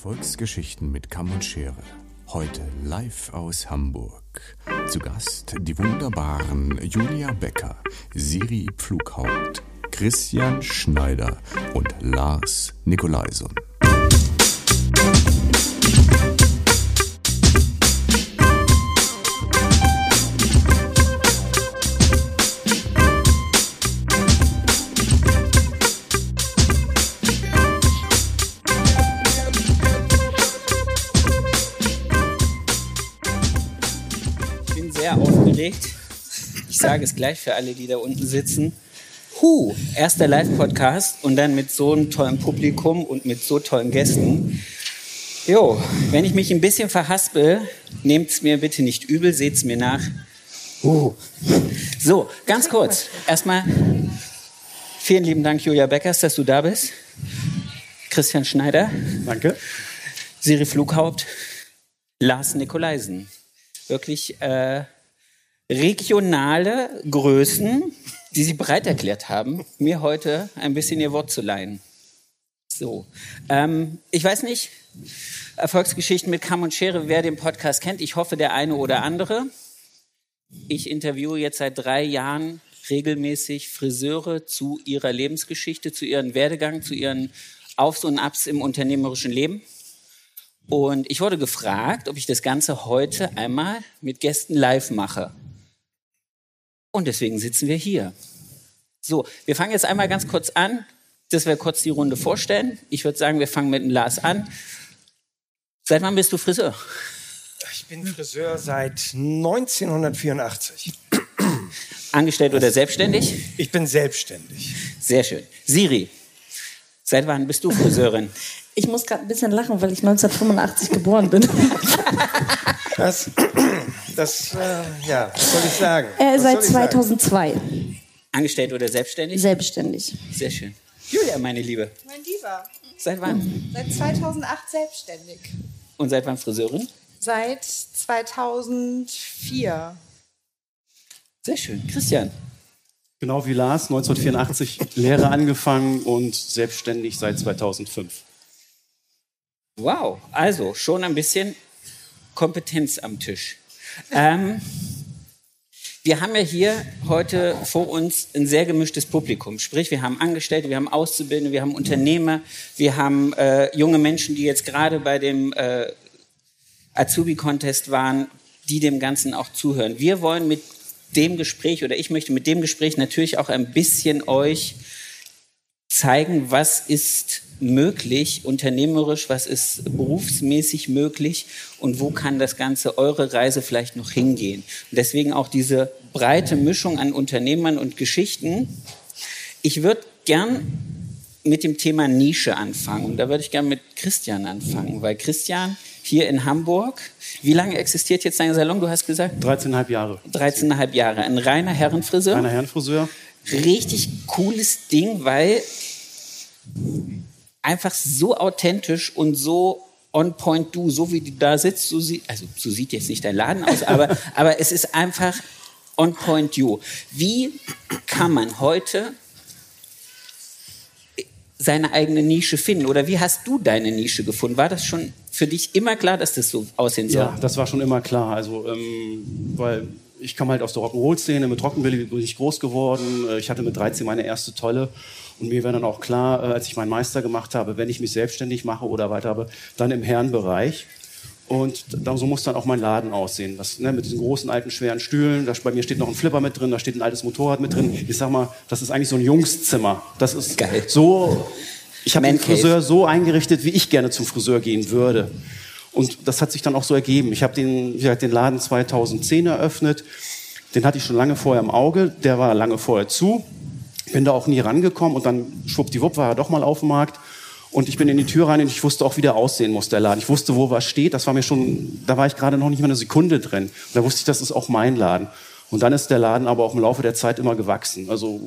Erfolgsgeschichten mit Kamm und Schere. Heute live aus Hamburg. Zu Gast die wunderbaren Julia Becker, Siri Pflughaupt, Christian Schneider und Lars Nikolaison. Sage es gleich für alle, die da unten sitzen. Huh, erster Live-Podcast und dann mit so einem tollen Publikum und mit so tollen Gästen. Jo, wenn ich mich ein bisschen verhaspel, nehmt es mir bitte nicht übel, seht es mir nach. Uh. So, ganz kurz. Erstmal vielen lieben Dank, Julia Beckers, dass du da bist. Christian Schneider, Danke. Siri Flughaupt, Lars Nikolaisen. Wirklich äh, regionale Größen, die sie bereit erklärt haben, mir heute ein bisschen ihr Wort zu leihen. So, ähm, ich weiß nicht, Erfolgsgeschichten mit Kamm und Schere, wer den Podcast kennt. Ich hoffe, der eine oder andere. Ich interviewe jetzt seit drei Jahren regelmäßig Friseure zu ihrer Lebensgeschichte, zu ihrem Werdegang, zu ihren Aufs und Abs im unternehmerischen Leben. Und ich wurde gefragt, ob ich das Ganze heute einmal mit Gästen live mache. Und deswegen sitzen wir hier. So, wir fangen jetzt einmal ganz kurz an, dass wir kurz die Runde vorstellen. Ich würde sagen, wir fangen mit dem Lars an. Seit wann bist du Friseur? Ich bin Friseur seit 1984. Angestellt oder selbstständig? Ich bin selbstständig. Sehr schön. Siri, seit wann bist du Friseurin? Ich muss gerade ein bisschen lachen, weil ich 1985 geboren bin. Das, das äh, ja, was soll ich sagen? Äh, Was seit soll ich sagen? 2002 Angestellt oder selbstständig? selbstständig. Sehr schön. Julia, meine Liebe, Mein Lieber, seit wann? seit 2008 selbstständig. Und seit wann Friseurin? Seit 2004. Sehr schön. Christian, Genau wie Lars, 1984 Lehre angefangen und selbstständig seit 2005. wow. Also schon ein bisschen Kompetenz am Tisch. Ähm, wir haben ja hier heute vor uns ein sehr gemischtes Publikum. Sprich, wir haben Angestellte, wir haben Auszubildende, wir haben Unternehmer, wir haben äh, junge Menschen, die jetzt gerade bei dem äh, Azubi-Contest waren, die dem Ganzen auch zuhören. Wir wollen mit dem Gespräch oder ich möchte mit dem Gespräch natürlich auch ein bisschen euch zeigen, was ist möglich, unternehmerisch, was ist berufsmäßig möglich und wo kann das Ganze, eure Reise vielleicht noch hingehen. Und deswegen auch diese breite Mischung an Unternehmern und Geschichten. Ich würde gern mit dem Thema Nische anfangen. Und da würde ich gern mit Christian anfangen, weil Christian hier in Hamburg, wie lange existiert jetzt dein Salon? Du hast gesagt 13,5 Jahre. 13,5 Jahre. Ein reiner Herrenfriseur Meiner Herrenfriseur. richtig cooles Ding, weil einfach so authentisch und so on point du, so wie du da sitzt, so sieht, also so sieht jetzt nicht dein Laden aus, aber, aber es ist einfach on point you. Wie kann man heute seine eigene Nische finden? Oder wie hast du deine Nische gefunden? War das schon für dich immer klar, dass das so aussehen soll? Ja, das war schon immer klar. Also, ähm, weil ich komme halt aus der Rock'n'Roll-Szene, mit Rockabilly bin ich groß geworden. Äh, Ich hatte mit 13 meine erste Tolle. Und mir war dann auch klar, äh, als ich meinen Meister gemacht habe, wenn ich mich selbstständig mache oder weiter habe, dann im Herrenbereich. Und da, so muss dann auch mein Laden aussehen. Das, ne, mit diesen großen, alten, schweren Stühlen. Da, bei mir steht noch ein Flipper mit drin, da steht ein altes Motorrad mit drin. Ich sag mal, das ist eigentlich so ein Jungszimmer. Das ist Geil. so. Ich habe den. Friseur so eingerichtet, wie ich gerne zum Friseur gehen würde. Und das hat sich dann auch so ergeben. Ich habe den, wie gesagt, den Laden 2010 eröffnet. Den hatte ich schon lange vorher im Auge. Der war lange vorher zu. Bin da auch nie rangekommen und dann schwuppdiwupp war er doch mal auf dem Markt. Und ich bin in die Tür rein und ich wusste auch, wie der aussehen muss, der Laden. Ich wusste, wo was steht. Das war mir schon, da war ich gerade noch nicht mal eine Sekunde drin. Und da wusste ich, das ist auch mein Laden. Und dann ist der Laden aber auch im Laufe der Zeit immer gewachsen. Also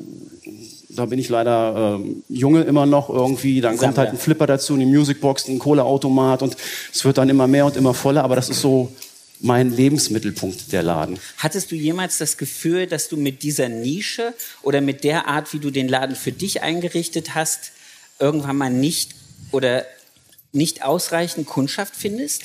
da bin ich leider ähm, junge immer noch irgendwie. Dann kommt halt ein Flipper dazu, eine Musicbox, ein Kohleautomat und es wird dann immer mehr und immer voller. Aber das ist so mein Lebensmittelpunkt, der Laden. Hattest du jemals das Gefühl, dass du mit dieser Nische oder mit der Art, wie du den Laden für dich eingerichtet hast, irgendwann mal nicht oder nicht ausreichend Kundschaft findest?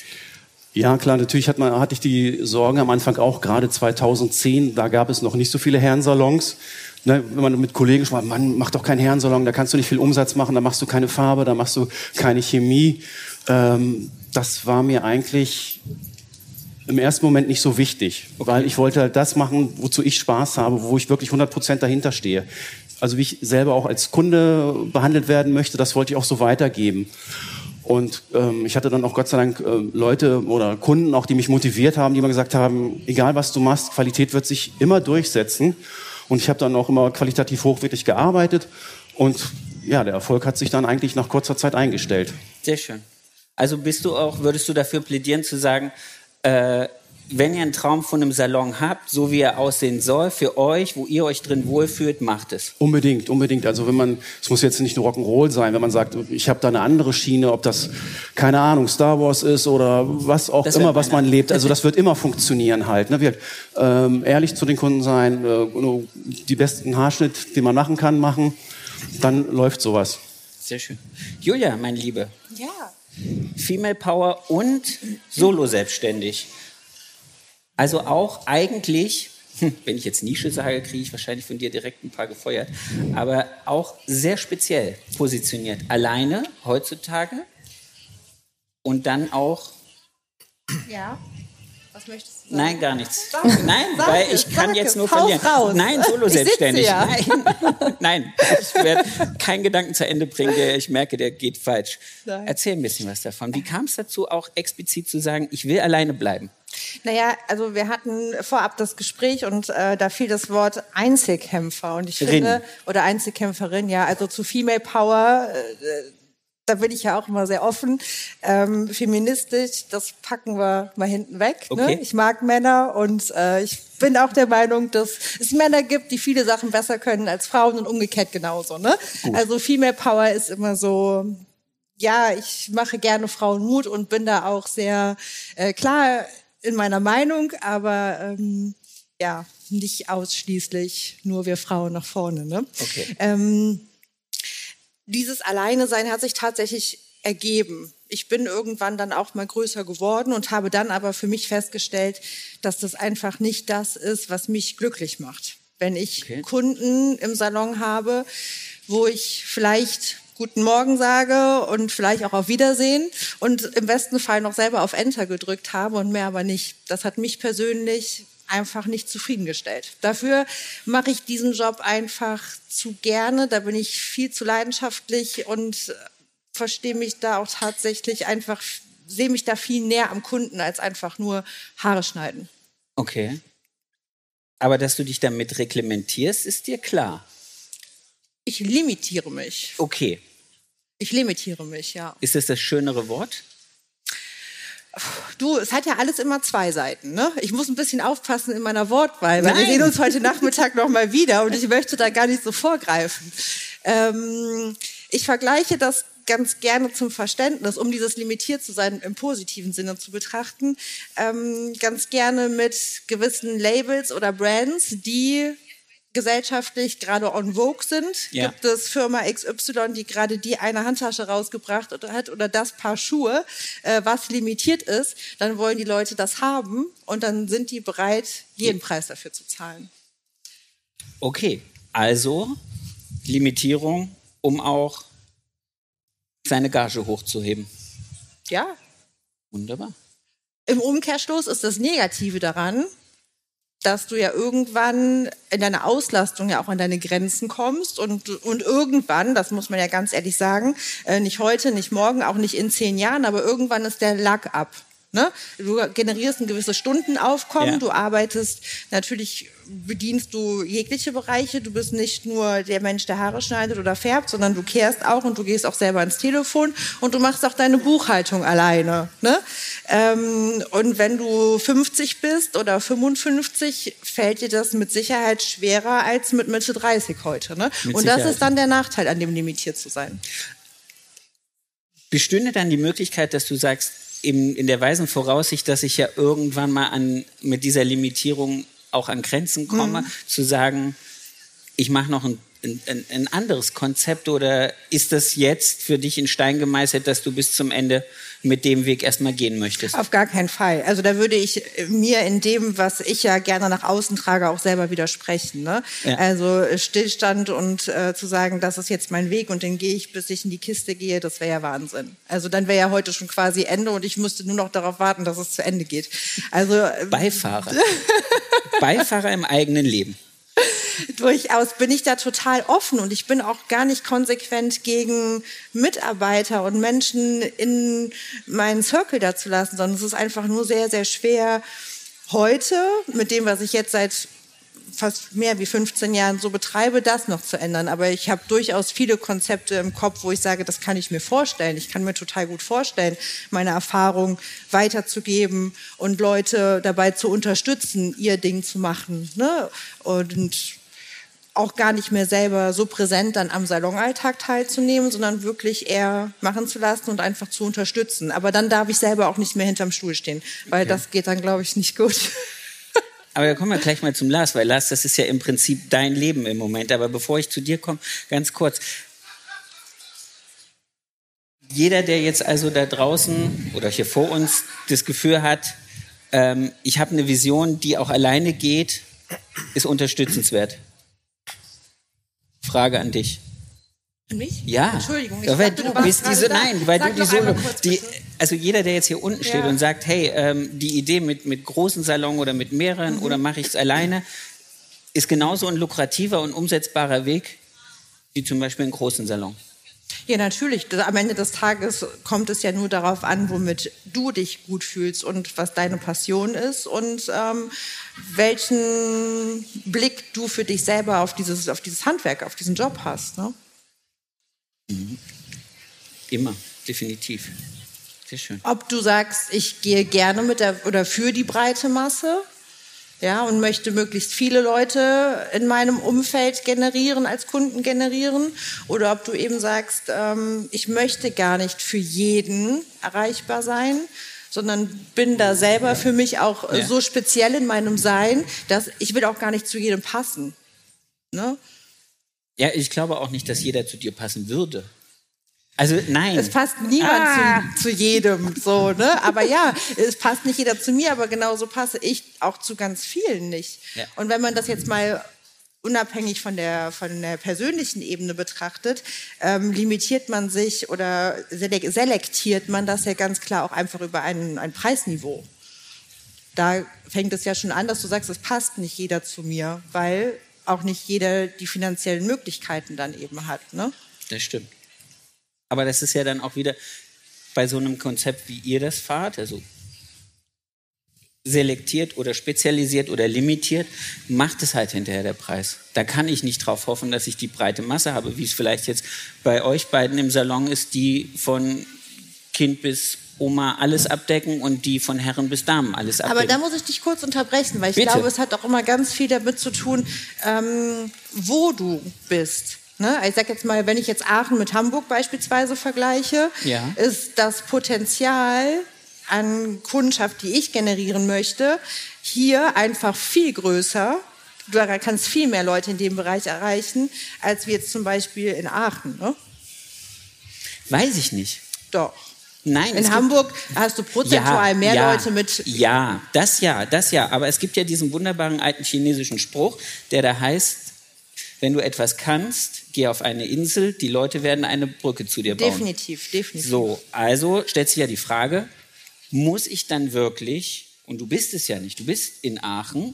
Ja, klar, natürlich hat man, hatte ich die Sorgen am Anfang auch, gerade 2010, da gab es noch nicht so viele Herrensalons. Ne, wenn man mit Kollegen sprach, man mach doch keinen Herrensalon, da kannst du nicht viel Umsatz machen, da machst du keine Farbe, da machst du keine Chemie. Ähm, das war mir eigentlich im ersten Moment nicht so wichtig, okay. weil ich wollte halt das machen, wozu ich Spaß habe, wo ich wirklich 100 Prozent dahinter stehe. Also wie ich selber auch als Kunde behandelt werden möchte, das wollte ich auch so weitergeben. Und ähm, ich hatte dann auch Gott sei Dank äh, Leute oder Kunden, auch die mich motiviert haben, die immer gesagt haben, egal was du machst, Qualität wird sich immer durchsetzen. Und ich habe dann auch immer qualitativ hochwertig gearbeitet. Und ja, der Erfolg hat sich dann eigentlich nach kurzer Zeit eingestellt. Sehr schön. Also bist du auch, würdest du dafür plädieren zu sagen, äh, wenn ihr einen Traum von einem Salon habt, so wie er aussehen soll, für euch, wo ihr euch drin wohlfühlt, macht es. Unbedingt, unbedingt. Also wenn man, es muss jetzt nicht nur Rock'n'Roll sein, wenn man sagt, ich habe da eine andere Schiene, ob das, keine Ahnung, Star Wars ist oder was auch das immer, was man lebt. Also das wird immer funktionieren halt. Ne? Wir, ähm, ehrlich zu den Kunden sein, äh, die besten Haarschnitt, den man machen kann, machen, dann läuft sowas. Sehr schön. Julia, meine Liebe. Ja. Female Power und Solo selbstständig. Also auch eigentlich, hm, wenn ich jetzt Nische sage, kriege ich wahrscheinlich von dir direkt ein paar gefeuert, aber auch sehr speziell positioniert. Alleine heutzutage und dann auch. Ja. Möchtest du sagen? Nein, gar nichts. Sag, Nein, sag weil ich es, kann jetzt nur verlieren. Raus. Nein, solo selbstständig. Ja. Nein, nein, ich werde keinen Gedanken zu Ende bringen, der ich merke, der geht falsch. Nein. Erzähl ein bisschen was davon. Wie kam es dazu, auch explizit zu sagen, ich will alleine bleiben? Naja, also wir hatten vorab das Gespräch und äh, da fiel das Wort Einzelkämpfer und ich finde, oder Einzelkämpferin, ja, also zu Female Power, äh, da bin ich ja auch immer sehr offen. Ähm, feministisch, das packen wir mal hinten weg. Ne? Okay. Ne? Ich mag Männer und äh, ich bin auch der Meinung, dass es Männer gibt, die viele Sachen besser können als Frauen und umgekehrt genauso. Ne? Also Female Power ist immer so, ja, ich mache gerne Frauen Mut und bin da auch sehr äh, klar in meiner Meinung, aber ähm, ja, nicht ausschließlich nur wir Frauen nach vorne. Ne? Okay. Ähm, dieses Alleine-Sein hat sich tatsächlich ergeben. Ich bin irgendwann dann auch mal größer geworden und habe dann aber für mich festgestellt, dass das einfach nicht das ist, was mich glücklich macht. Wenn ich okay. Kunden im Salon habe, wo ich vielleicht Guten Morgen sage und vielleicht auch auf Wiedersehen und im besten Fall noch selber auf Enter gedrückt habe und mehr aber nicht. Das hat mich persönlich einfach nicht zufriedengestellt. Dafür mache ich diesen Job einfach zu gerne, da bin ich viel zu leidenschaftlich und verstehe mich da auch tatsächlich einfach, sehe mich da viel näher am Kunden als einfach nur Haare schneiden. Okay. Aber dass du dich damit reglementierst, ist dir klar. Ich limitiere mich. Okay. Ich limitiere mich, ja. Ist das das schönere Wort? Du, es hat ja alles immer zwei Seiten. Ne? Ich muss ein bisschen aufpassen in meiner Wortwahl, weil Nein. wir sehen uns heute Nachmittag noch mal wieder und ich möchte da gar nicht so vorgreifen. Ähm, ich vergleiche das ganz gerne zum Verständnis, um dieses limitiert zu sein im positiven Sinne zu betrachten, ähm, ganz gerne mit gewissen Labels oder Brands, die gesellschaftlich gerade on vogue sind. Ja. Gibt es Firma XY, die gerade die eine Handtasche rausgebracht hat oder das Paar Schuhe, äh, was limitiert ist, dann wollen die Leute das haben und dann sind die bereit, jeden Preis dafür zu zahlen. Okay, also Limitierung, um auch seine Gage hochzuheben. Ja. Wunderbar. Im Umkehrschluss ist das Negative daran, dass du ja irgendwann in deiner Auslastung ja auch an deine Grenzen kommst und, und irgendwann, das muss man ja ganz ehrlich sagen, äh, nicht heute, nicht morgen, auch nicht in zehn Jahren, aber irgendwann ist der Lack ab. Ne? Du generierst ein gewisses Stundenaufkommen, ja. du arbeitest, natürlich bedienst du jegliche Bereiche, du bist nicht nur der Mensch, der Haare schneidet oder färbt, sondern du kehrst auch und du gehst auch selber ins Telefon und du machst auch deine Buchhaltung alleine. Ne? Ähm, und wenn du 50 bist oder 55, fällt dir das mit Sicherheit schwerer als mit Mitte 30 heute. Ne? und das ist dann der Nachteil, an dem limitiert zu sein. Bestünde dann die Möglichkeit, dass du sagst, in, in der weisen Voraussicht, dass ich ja irgendwann mal an, mit dieser Limitierung auch an Grenzen komme, mhm. zu sagen, ich mache noch ein, ein, ein, anderes Konzept oder ist das jetzt für dich in Stein gemeißelt, dass du bis zum Ende mit dem Weg erstmal gehen möchtest? Auf gar keinen Fall. Also da würde ich mir in dem, was ich ja gerne nach außen trage, auch selber widersprechen. Ne? Ja. Also Stillstand und äh, zu sagen, das ist jetzt mein Weg und den gehe ich, bis ich in die Kiste gehe, das wäre ja Wahnsinn. Also dann wäre ja heute schon quasi Ende und ich müsste nur noch darauf warten, dass es zu Ende geht. Also äh, Beifahrer. Beifahrer im eigenen Leben. Durchaus bin ich da total offen und ich bin auch gar nicht konsequent gegen Mitarbeiter und Menschen in meinen Circle da zu lassen, sondern es ist einfach nur sehr, sehr schwer, heute mit dem, was ich jetzt seit fast mehr wie 15 Jahren so betreibe, das noch zu ändern. Aber ich habe durchaus viele Konzepte im Kopf, wo ich sage, das kann ich mir vorstellen. Ich kann mir total gut vorstellen, meine Erfahrung weiterzugeben und Leute dabei zu unterstützen, ihr Ding zu machen. Ne? Und auch gar nicht mehr selber so präsent dann am Salonalltag teilzunehmen, sondern wirklich eher machen zu lassen und einfach zu unterstützen. Aber dann darf ich selber auch nicht mehr hinterm Stuhl stehen, weil okay. das geht dann, glaube ich, nicht gut. Aber da kommen wir gleich mal zum Lars, weil Lars, das ist ja im Prinzip dein Leben im Moment. Aber bevor ich zu dir komme, ganz kurz. Jeder, der jetzt also da draußen oder hier vor uns das Gefühl hat, ähm, ich habe eine Vision, die auch alleine geht, ist unterstützenswert. Frage an dich. An mich? Ja. Entschuldigung. Ich weil dachte, du bist diese, nein, weil Sag du die Solo, die, also jeder, der jetzt hier unten steht ja. und sagt, hey, ähm, die Idee mit, mit großen Salon oder mit mehreren mhm. oder mache ich es alleine, ist genauso ein lukrativer und umsetzbarer Weg wie zum Beispiel einen großen Salon. Ja, natürlich. Am Ende des Tages kommt es ja nur darauf an, womit du dich gut fühlst und was deine Passion ist und ähm, welchen Blick du für dich selber auf dieses, auf dieses Handwerk, auf diesen Job hast. Ne? Mhm. Immer, definitiv. Sehr schön. Ob du sagst, ich gehe gerne mit der oder für die breite Masse ja, und möchte möglichst viele Leute in meinem Umfeld generieren, als Kunden generieren, oder ob du eben sagst, ähm, ich möchte gar nicht für jeden erreichbar sein, sondern bin da selber für mich auch ja. so speziell in meinem Sein, dass ich will auch gar nicht zu jedem passen. Ne? Ja, ich glaube auch nicht, dass jeder zu dir passen würde. Also nein. Es passt niemand ah. zu, zu, jedem so, ne? Aber ja, es passt nicht jeder zu mir, aber genauso passe ich auch zu ganz vielen nicht. Ja. Und wenn man das jetzt mal unabhängig von der, von der persönlichen Ebene betrachtet, ähm, limitiert man sich oder selektiert man das ja ganz klar auch einfach über ein, ein Preisniveau. Da fängt es ja schon an, dass du sagst, es passt nicht jeder zu mir, weil auch nicht jeder die finanziellen Möglichkeiten dann eben hat. Ne? Das stimmt. Aber das ist ja dann auch wieder bei so einem Konzept, wie ihr das fahrt, also selektiert oder spezialisiert oder limitiert, macht es halt hinterher der Preis. Da kann ich nicht drauf hoffen, dass ich die breite Masse habe, wie es vielleicht jetzt bei euch beiden im Salon ist, die von Kind bis Oma alles abdecken und die von Herren bis Damen alles abdecken. Aber da muss ich dich kurz unterbrechen, weil ich Bitte. glaube, es hat auch immer ganz viel damit zu tun, ähm, wo du bist. Ne? Ich sage jetzt mal, wenn ich jetzt Aachen mit Hamburg beispielsweise vergleiche, ja. ist das Potenzial an Kundschaft, die ich generieren möchte, hier einfach viel größer. Du kannst viel mehr Leute in dem Bereich erreichen, als wir jetzt zum Beispiel in Aachen. Ne? Weiß ich nicht. Doch. Nein. In Hamburg hast du prozentual ja, mehr ja, Leute mit. Ja, das ja, das ja. Aber es gibt ja diesen wunderbaren alten chinesischen Spruch, der da heißt, wenn du etwas kannst, geh auf eine Insel, die Leute werden eine Brücke zu dir bauen. Definitiv, definitiv. So, also stellt sich ja die Frage, muss ich dann wirklich, und du bist es ja nicht, du bist in Aachen,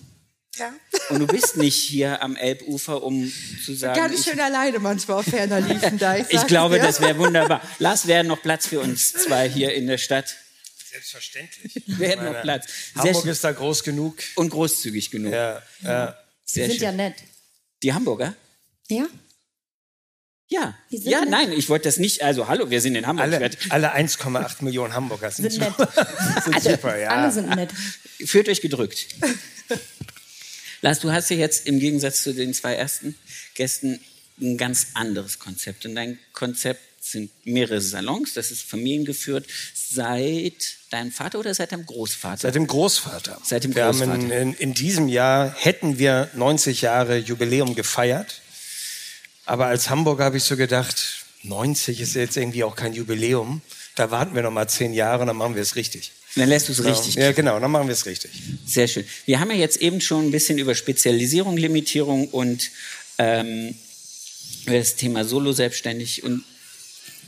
ja. Und du bist nicht hier am Elbufer, um zu sagen. Ganz schön alleine manchmal auf ferner Liefen da. Ich, ich glaube, dir. das wäre wunderbar. Lass, wäre noch Platz für uns zwei hier in der Stadt. Selbstverständlich. Wäre noch Platz. Hamburg ist da groß genug. Und großzügig genug. Ja, ja. Sie sind schön. ja nett. Die Hamburger? Ja. Ja, ja, nein, ich wollte das nicht. Also, hallo, wir sind in Hamburg. Alle, alle 1,8 Millionen Hamburger sind, sind nett. sind super, ja. Alle sind nett. Führt euch gedrückt. Lars, du hast ja jetzt im Gegensatz zu den zwei ersten Gästen ein ganz anderes Konzept. Und dein Konzept sind mehrere Salons, das ist familiengeführt seit deinem Vater oder seit deinem Großvater? Seit dem Großvater. Seit dem wir Großvater. Haben in, in, in diesem Jahr hätten wir 90 Jahre Jubiläum gefeiert. Aber als Hamburger habe ich so gedacht, 90 ist jetzt irgendwie auch kein Jubiläum. Da warten wir noch mal zehn Jahre und dann machen wir es richtig. Dann lässt du es richtig. Ja, genau, dann machen wir es richtig. Sehr schön. Wir haben ja jetzt eben schon ein bisschen über Spezialisierung, Limitierung und ähm, über das Thema Solo selbstständig und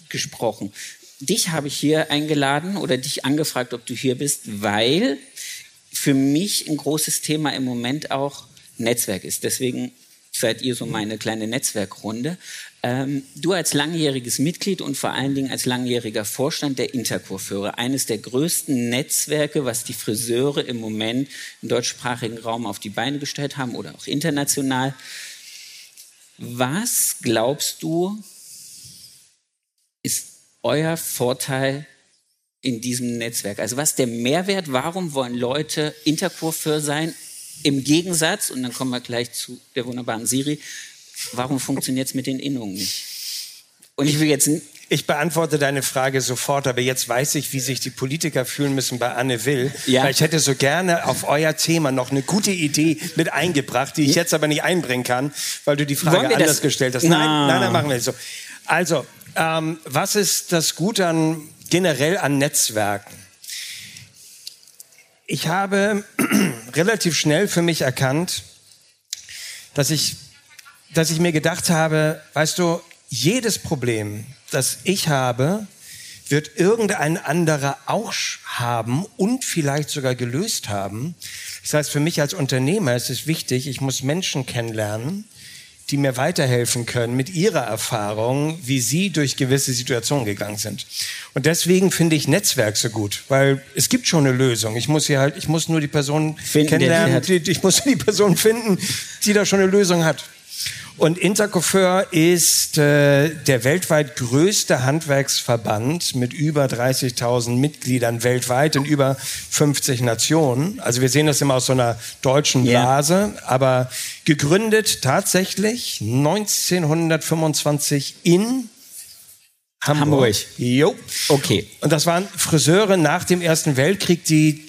gesprochen. Dich habe ich hier eingeladen oder dich angefragt, ob du hier bist, weil für mich ein großes Thema im Moment auch Netzwerk ist. Deswegen seid ihr so meine kleine Netzwerkrunde. Ähm, du als langjähriges Mitglied und vor allen Dingen als langjähriger Vorstand der Intercoiffeure, eines der größten Netzwerke, was die Friseure im Moment im deutschsprachigen Raum auf die Beine gestellt haben oder auch international. Was glaubst du, ist euer Vorteil in diesem Netzwerk? Also was ist der Mehrwert? Warum wollen Leute Intercoiffeur sein? Im Gegensatz, und dann kommen wir gleich zu der wunderbaren Siri, warum funktioniert es mit den Innungen nicht? Und ich will jetzt ich beantworte deine Frage sofort, aber jetzt weiß ich, wie sich die Politiker fühlen müssen bei Anne Will. Ja. Weil ich hätte so gerne auf euer Thema noch eine gute Idee mit eingebracht, die ich jetzt aber nicht einbringen kann, weil du die Frage anders das? gestellt hast. Nein, no. nein, nein, machen wir so. Also, ähm, was ist das Gute an generell an Netzwerken? Ich habe relativ schnell für mich erkannt, dass ich, dass ich mir gedacht habe, weißt du, jedes Problem, das ich habe, wird irgendein anderer auch haben und vielleicht sogar gelöst haben. Das heißt, für mich als Unternehmer ist es wichtig, ich muss Menschen kennenlernen, die mir weiterhelfen können mit ihrer Erfahrung, wie sie durch gewisse Situationen gegangen sind. Und deswegen finde ich Netzwerk so gut, weil es gibt schon eine Lösung. Ich muss hier halt, ich muss nur die Person finden, kennenlernen, die, ich muss die Person finden, die da schon eine Lösung hat. Und Intercoiffeur ist äh, der weltweit größte Handwerksverband mit über 30.000 Mitgliedern weltweit in über 50 Nationen. Also wir sehen das immer aus so einer deutschen Blase, yeah. aber gegründet tatsächlich 1925 in Hamburg. Hamburg. Jo. Okay. Und das waren Friseure nach dem Ersten Weltkrieg, die,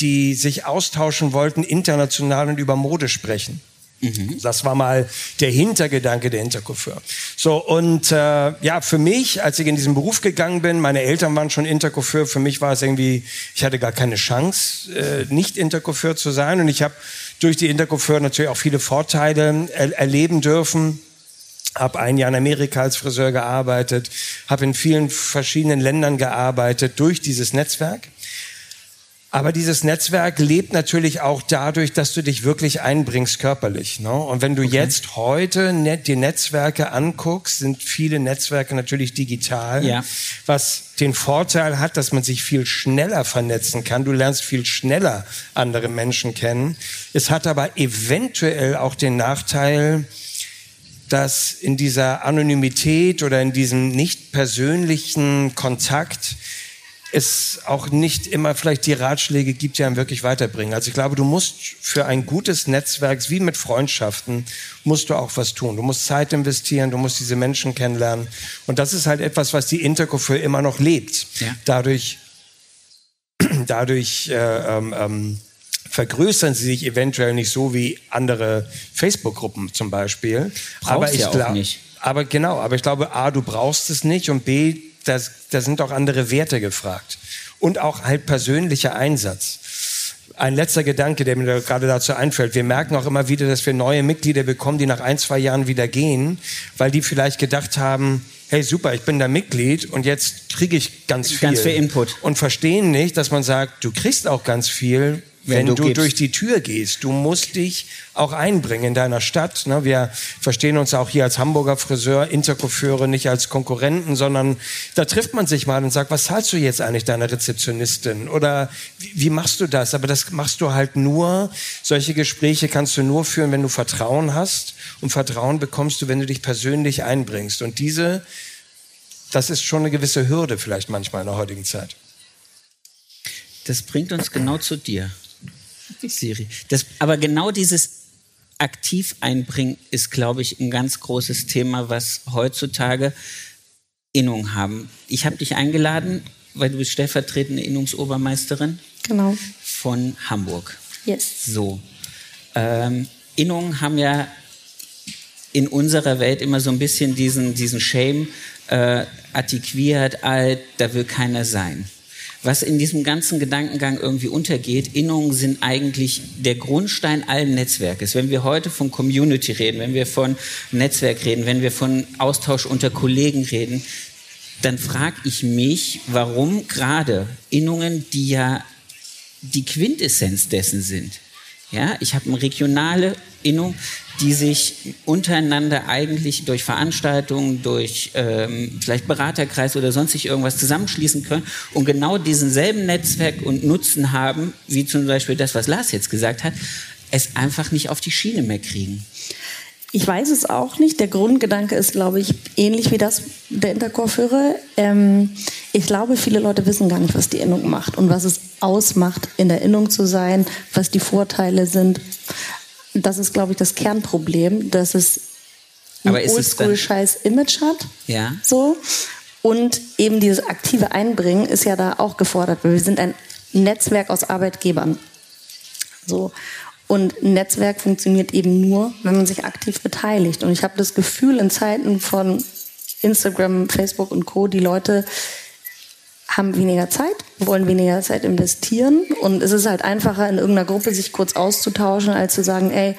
die sich austauschen wollten international und über Mode sprechen. Mhm. Das war mal der Hintergedanke der Intercoiffeur. So, und äh, ja, für mich, als ich in diesen Beruf gegangen bin, meine Eltern waren schon Intercoiffeur, für mich war es irgendwie, ich hatte gar keine Chance, äh, nicht Intercoiffeur zu sein. Und ich habe durch die Intercoiffeur natürlich auch viele Vorteile er erleben dürfen habe ein Jahr in Amerika als Friseur gearbeitet, habe in vielen verschiedenen Ländern gearbeitet durch dieses Netzwerk. Aber dieses Netzwerk lebt natürlich auch dadurch, dass du dich wirklich einbringst körperlich. Ne? Und wenn du okay. jetzt heute net, die Netzwerke anguckst, sind viele Netzwerke natürlich digital, ja. was den Vorteil hat, dass man sich viel schneller vernetzen kann. Du lernst viel schneller andere Menschen kennen. Es hat aber eventuell auch den Nachteil, dass in dieser Anonymität oder in diesem nicht persönlichen Kontakt es auch nicht immer vielleicht die Ratschläge gibt, die einem wirklich weiterbringen. Also ich glaube, du musst für ein gutes Netzwerk, wie mit Freundschaften, musst du auch was tun. Du musst Zeit investieren, du musst diese Menschen kennenlernen. Und das ist halt etwas, was die Interco für immer noch lebt. Ja. Dadurch, dadurch äh, ähm, ähm, vergrößern sie sich eventuell nicht so wie andere Facebook-Gruppen zum Beispiel. Brauchst aber ich ja glaube, aber genau, aber ich glaube, a, du brauchst es nicht und b, da, da sind auch andere Werte gefragt. Und auch halt persönlicher Einsatz. Ein letzter Gedanke, der mir gerade dazu einfällt. Wir merken auch immer wieder, dass wir neue Mitglieder bekommen, die nach ein, zwei Jahren wieder gehen, weil die vielleicht gedacht haben, hey super, ich bin da Mitglied und jetzt kriege ich ganz viel. Ganz viel Input. Und verstehen nicht, dass man sagt, du kriegst auch ganz viel, wenn, wenn du, du durch die Tür gehst. Du musst dich auch einbringen in deiner Stadt. Ne? Wir verstehen uns auch hier als Hamburger Friseur, Intercoiffeure nicht als Konkurrenten, sondern da trifft man sich mal und sagt, was zahlst du jetzt eigentlich deiner Rezeptionistin? Oder wie, wie machst du das? Aber das machst du halt nur, solche Gespräche kannst du nur führen, wenn du Vertrauen hast. Und Vertrauen bekommst du, wenn du dich persönlich einbringst. Und diese, das ist schon eine gewisse Hürde vielleicht manchmal in der heutigen Zeit. Das bringt uns genau zu dir. Siri. Das, aber genau dieses aktiv einbringen ist, glaube ich, ein ganz großes Thema, was heutzutage Innungen haben. Ich habe dich eingeladen, weil du bist stellvertretende Innungsobermeisterin genau. von Hamburg. Yes. So. Ähm, Innungen haben ja in unserer Welt immer so ein bisschen diesen, diesen Shame äh, antiquiert, alt, da will keiner sein. Was in diesem ganzen Gedankengang irgendwie untergeht, Innungen sind eigentlich der Grundstein allen Netzwerkes. Wenn wir heute von Community reden, wenn wir von Netzwerk reden, wenn wir von Austausch unter Kollegen reden, dann frage ich mich, warum gerade Innungen, die ja die Quintessenz dessen sind, ja, ich habe eine regionale Innung, die sich untereinander eigentlich durch Veranstaltungen, durch ähm, vielleicht Beraterkreis oder sonstig irgendwas zusammenschließen können und genau diesen selben Netzwerk und Nutzen haben, wie zum Beispiel das, was Lars jetzt gesagt hat, es einfach nicht auf die Schiene mehr kriegen. Ich weiß es auch nicht. Der Grundgedanke ist, glaube ich, ähnlich wie das der Intercore-Führer. Ähm, ich glaube, viele Leute wissen gar nicht, was die Innung macht und was es ausmacht, in der Innung zu sein, was die Vorteile sind. Das ist, glaube ich, das Kernproblem, dass es ein oldschool-scheiß Image hat. Ja. So. Und eben dieses aktive Einbringen ist ja da auch gefordert, weil wir sind ein Netzwerk aus Arbeitgebern. So. Und ein Netzwerk funktioniert eben nur, wenn man sich aktiv beteiligt. Und ich habe das Gefühl, in Zeiten von Instagram, Facebook und Co., die Leute haben weniger Zeit, wollen weniger Zeit investieren und es ist halt einfacher, in irgendeiner Gruppe sich kurz auszutauschen, als zu sagen, ey,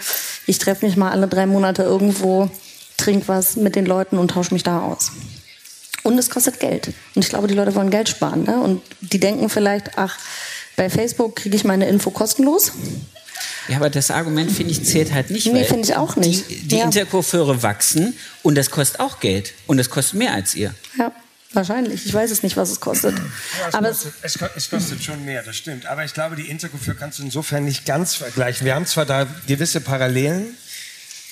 ich treffe mich mal alle drei Monate irgendwo, trink was mit den Leuten und tausche mich da aus. Und es kostet Geld. Und ich glaube, die Leute wollen Geld sparen. Ne? Und die denken vielleicht, ach, bei Facebook kriege ich meine Info kostenlos. Ja, aber das Argument, finde ich, zählt halt nicht. Nee, finde ich auch nicht. Die, die ja. Interkurfeure wachsen und das kostet auch Geld. Und das kostet mehr als ihr. Ja. Wahrscheinlich. Ich weiß es nicht, was es kostet. Ja, es, aber kostet es, es, kostet schon mehr, das stimmt. Aber ich glaube, die Interkultur kannst du insofern nicht ganz vergleichen. Wir haben zwar da gewisse Parallelen,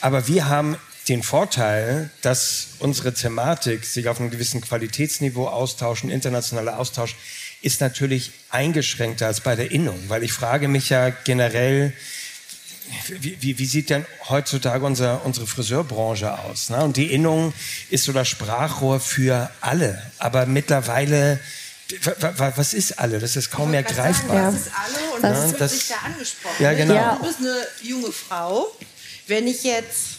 aber wir haben den Vorteil, dass unsere Thematik sich auf einem gewissen Qualitätsniveau austauschen, internationaler Austausch, ist natürlich eingeschränkter als bei der Innung. Weil ich frage mich ja generell, wie, wie, wie, sieht denn heutzutage unser, unsere Friseurbranche aus? Ne? Und die Innung ist so das Sprachrohr für alle. Aber mittlerweile, was ist alle? Das ist kaum mehr greifbar. Sagen, das ist alle und das, das wird sich da angesprochen. Ja, genau. Ja. Du bist eine junge Frau. Wenn ich jetzt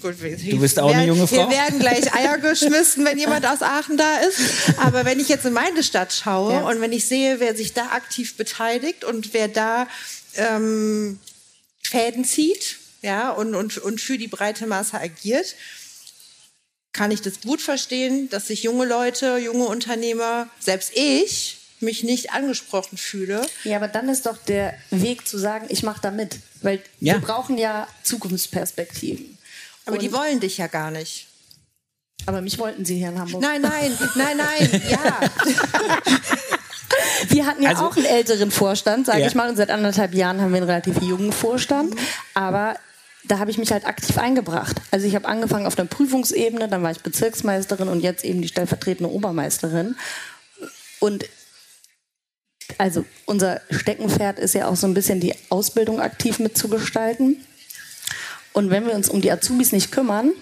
Gut, du bist auch eine junge Frau. Wir werden gleich Eier geschmissen, wenn jemand aus Aachen da ist. Aber wenn ich jetzt in meine Stadt schaue ja. und wenn ich sehe, wer sich da aktiv beteiligt und wer da ähm, Fäden zieht ja, und, und, und für die breite Masse agiert, kann ich das gut verstehen, dass sich junge Leute, junge Unternehmer, selbst ich, mich nicht angesprochen fühle. Ja, aber dann ist doch der Weg zu sagen, ich mache da mit. Weil ja. wir brauchen ja Zukunftsperspektiven. Aber und die wollen dich ja gar nicht. Aber mich wollten sie hier in Hamburg. Nein, nein, nein, nein, ja. Wir hatten ja also, auch einen älteren Vorstand, sage ja. ich mal. Und seit anderthalb Jahren haben wir einen relativ jungen Vorstand. Aber da habe ich mich halt aktiv eingebracht. Also ich habe angefangen auf der Prüfungsebene, dann war ich Bezirksmeisterin und jetzt eben die stellvertretende Obermeisterin. Und also unser Steckenpferd ist ja auch so ein bisschen die Ausbildung aktiv mitzugestalten. Und wenn wir uns um die Azubis nicht kümmern,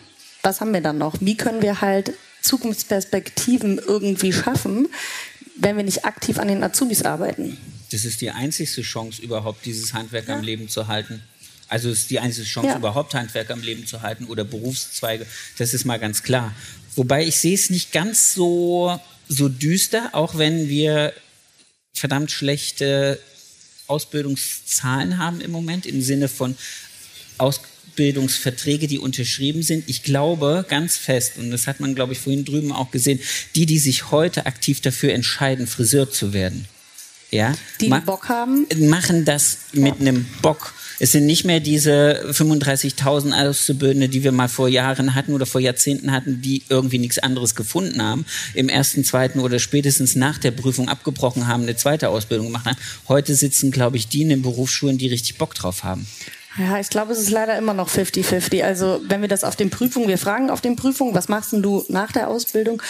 was haben wir dann noch? Wie können wir halt Zukunftsperspektiven irgendwie schaffen, wenn wir nicht aktiv an den Azubis arbeiten. Das ist die einzigste Chance, überhaupt dieses Handwerk ja. am Leben zu halten. Also es ist die einzige Chance, ja. überhaupt Handwerk am Leben zu halten oder Berufszweige. Das ist mal ganz klar. Wobei ich sehe es nicht ganz so, so düster, auch wenn wir verdammt schlechte Ausbildungszahlen haben im Moment im Sinne von Aus Ausbildungsverträge, die unterschrieben sind. Ich glaube ganz fest, und das hat man, glaube ich, vorhin drüben auch gesehen, die, die sich heute aktiv dafür entscheiden, Friseur zu werden, ja, die, die Bock haben, machen das mit ja. einem Bock. Es sind nicht mehr diese 35.000 Auszubildende, die wir mal vor Jahren hatten oder vor Jahrzehnten hatten, die irgendwie nichts anderes gefunden haben, im ersten, zweiten oder spätestens nach der Prüfung abgebrochen haben, eine zweite Ausbildung gemacht haben. Heute sitzen, glaube ich, die in den Berufsschulen, die richtig Bock drauf haben. Ja, ich glaube, es ist leider immer noch 50-50. Also wenn wir das auf den Prüfungen, wir fragen auf den Prüfungen, was machst denn du nach der Ausbildung?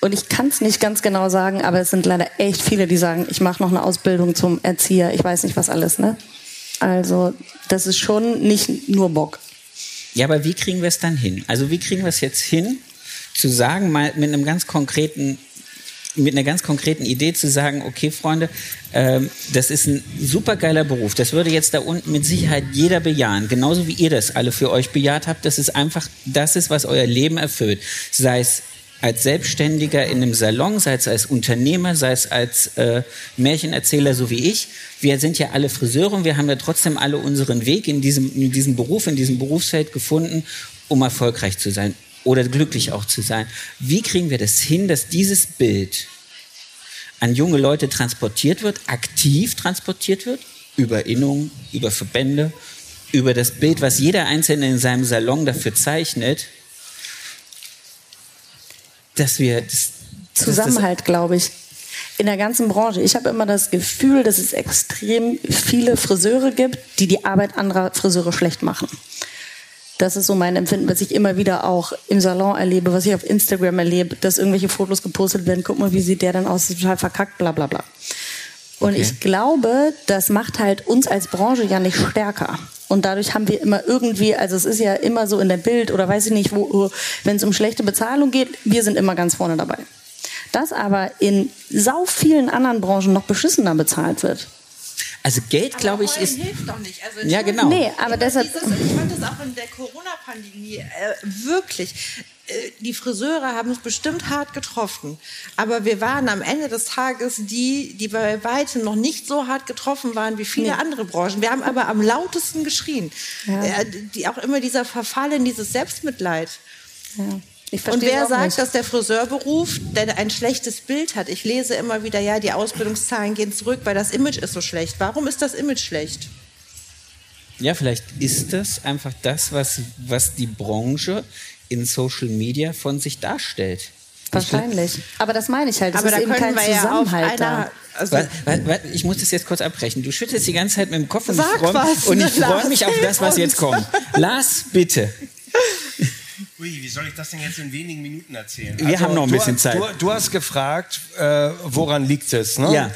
Und ich kann es nicht ganz genau sagen, aber es sind leider echt viele, die sagen, ich mache noch eine Ausbildung zum Erzieher, ich weiß nicht was alles. Ne? Also das ist schon nicht nur Bock. Ja, aber wie kriegen wir es dann hin? Also wie kriegen wir es jetzt hin, zu sagen, mal mit einem ganz konkreten mit einer ganz konkreten Idee zu sagen, okay, Freunde, ähm, das ist ein supergeiler Beruf. Das würde jetzt da unten mit Sicherheit jeder bejahen, genauso wie ihr das alle für euch bejaht habt. Das ist einfach, das ist, was euer Leben erfüllt. Sei es als Selbstständiger in einem Salon, sei es als Unternehmer, sei es als äh, Märchenerzähler, so wie ich. Wir sind ja alle Friseure und wir haben ja trotzdem alle unseren Weg in diesem, in diesem Beruf, in diesem Berufsfeld gefunden, um erfolgreich zu sein oder glücklich auch zu sein. Wie kriegen wir das hin, dass dieses Bild an junge Leute transportiert wird, aktiv transportiert wird, über Innungen, über Verbände, über das Bild, was jeder Einzelne in seinem Salon dafür zeichnet, dass wir das, Zusammenhalt, glaube ich. In der ganzen Branche. Ich habe immer das Gefühl, dass es extrem viele Friseure gibt, die die Arbeit anderer Friseure schlecht machen. Das ist so mein Empfinden, was ich immer wieder auch im Salon erlebe, was ich auf Instagram erlebe, dass irgendwelche Fotos gepostet werden. Guck mal, wie sieht der denn aus? Total verkackt, bla bla bla. Und okay. ich glaube, das macht halt uns als Branche ja nicht stärker. Und dadurch haben wir immer irgendwie, also es ist ja immer so in der Bild oder weiß ich nicht, wo, wenn es um schlechte Bezahlung geht, wir sind immer ganz vorne dabei. Dass aber in sau vielen anderen Branchen noch beschissener bezahlt wird. Also Geld, glaube ich, ist. hilft doch nicht. Also ja, genau. Nee, aber deshalb. Dieses, ich fand das auch in der Corona-Pandemie äh, wirklich. Äh, die Friseure haben es bestimmt hart getroffen. Aber wir waren am Ende des Tages die, die bei weitem noch nicht so hart getroffen waren wie viele nee. andere Branchen. Wir haben aber am lautesten geschrien. Ja. Äh, die, auch immer dieser Verfall in dieses Selbstmitleid. Ja. Und wer sagt, nicht. dass der Friseurberuf der ein schlechtes Bild hat? Ich lese immer wieder, ja, die Ausbildungszahlen gehen zurück, weil das Image ist so schlecht. Warum ist das Image schlecht? Ja, vielleicht ist das einfach das, was, was die Branche in Social Media von sich darstellt. Wahrscheinlich. Aber das meine ich halt. Das Aber ist da eben kein Zusammenhalt ja also warte, warte, ich muss das jetzt kurz abbrechen. Du schüttelst die ganze Zeit mit dem Kopf und Sag ich freue freu mich auf das, was jetzt kommt. Lars, bitte. Ui, wie soll ich das denn jetzt in wenigen Minuten erzählen? Wir also, haben noch ein bisschen Zeit. Du, du hast gefragt, äh, woran liegt es? Ne? Ja.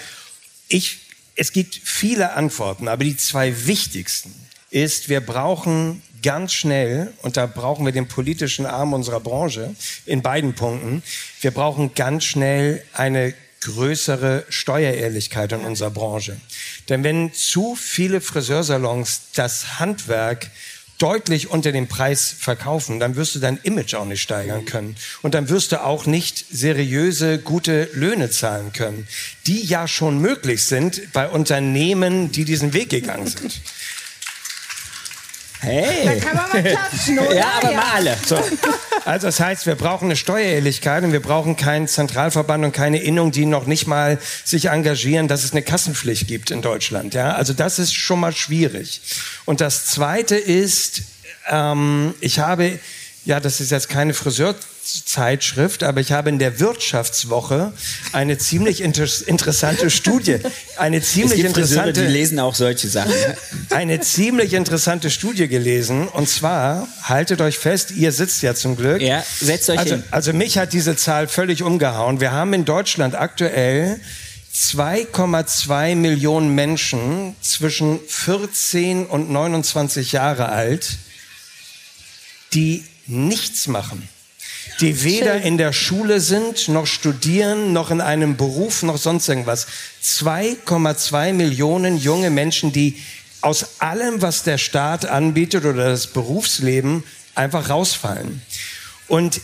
Ich, es gibt viele Antworten, aber die zwei wichtigsten ist, wir brauchen ganz schnell, und da brauchen wir den politischen Arm unserer Branche in beiden Punkten, wir brauchen ganz schnell eine größere Steuerehrlichkeit in unserer Branche. Denn wenn zu viele Friseursalons das Handwerk deutlich unter dem Preis verkaufen, dann wirst du dein Image auch nicht steigern können. Und dann wirst du auch nicht seriöse, gute Löhne zahlen können, die ja schon möglich sind bei Unternehmen, die diesen Weg gegangen sind. Hey. Da kann man mal klatschen, oder? Ja, aber ja. mal alle. So. Also das heißt, wir brauchen eine Steuerehrlichkeit und wir brauchen keinen Zentralverband und keine Innung, die noch nicht mal sich engagieren, dass es eine Kassenpflicht gibt in Deutschland. Ja, also das ist schon mal schwierig. Und das Zweite ist, ähm, ich habe ja, das ist jetzt keine Friseurzeitschrift, aber ich habe in der Wirtschaftswoche eine ziemlich inter interessante Studie, eine ziemlich interessante, Friseure, die lesen auch solche Sachen. eine ziemlich interessante Studie gelesen. Und zwar haltet euch fest, ihr sitzt ja zum Glück. Ja, setzt euch also, hin. Also mich hat diese Zahl völlig umgehauen. Wir haben in Deutschland aktuell 2,2 Millionen Menschen zwischen 14 und 29 Jahre alt, die nichts machen, die weder in der Schule sind, noch studieren, noch in einem Beruf, noch sonst irgendwas. 2,2 Millionen junge Menschen, die aus allem, was der Staat anbietet oder das Berufsleben, einfach rausfallen. Und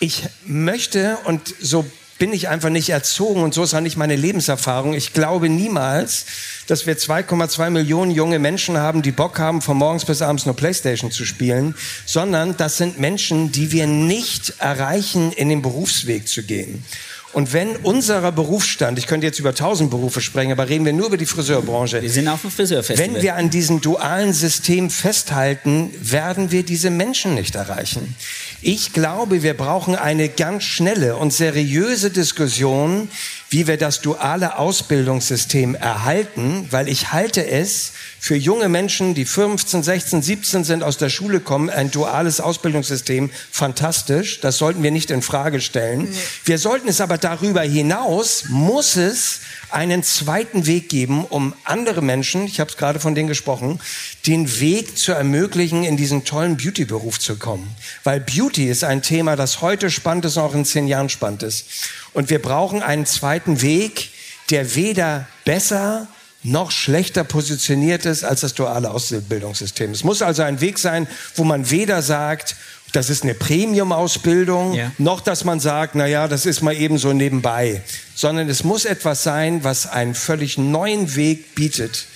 ich möchte, und so bin ich einfach nicht erzogen und so ist auch nicht meine Lebenserfahrung. Ich glaube niemals, dass wir 2,2 Millionen junge Menschen haben, die Bock haben, von morgens bis abends nur Playstation zu spielen, sondern das sind Menschen, die wir nicht erreichen, in den Berufsweg zu gehen. Und wenn unserer Berufsstand, ich könnte jetzt über tausend Berufe sprechen, aber reden wir nur über die Friseurbranche. Wir sind auf dem Friseurfestival. Wenn wir an diesem dualen System festhalten, werden wir diese Menschen nicht erreichen. Ich glaube, wir brauchen eine ganz schnelle und seriöse Diskussion, wie wir das duale Ausbildungssystem erhalten, weil ich halte es für junge Menschen, die 15, 16, 17 sind, aus der Schule kommen, ein duales Ausbildungssystem fantastisch. Das sollten wir nicht in Frage stellen. Wir sollten es aber darüber hinaus, muss es einen zweiten Weg geben, um andere Menschen, ich habe es gerade von denen gesprochen, den Weg zu ermöglichen, in diesen tollen Beauty-Beruf zu kommen. Weil Beauty ist ein Thema, das heute spannend ist und auch in zehn Jahren spannend ist. Und wir brauchen einen zweiten Weg, der weder besser noch schlechter positioniert ist als das duale Ausbildungssystem. Es muss also ein Weg sein, wo man weder sagt, das ist eine Premium-Ausbildung, ja. noch dass man sagt, na ja, das ist mal eben so nebenbei, sondern es muss etwas sein, was einen völlig neuen Weg bietet.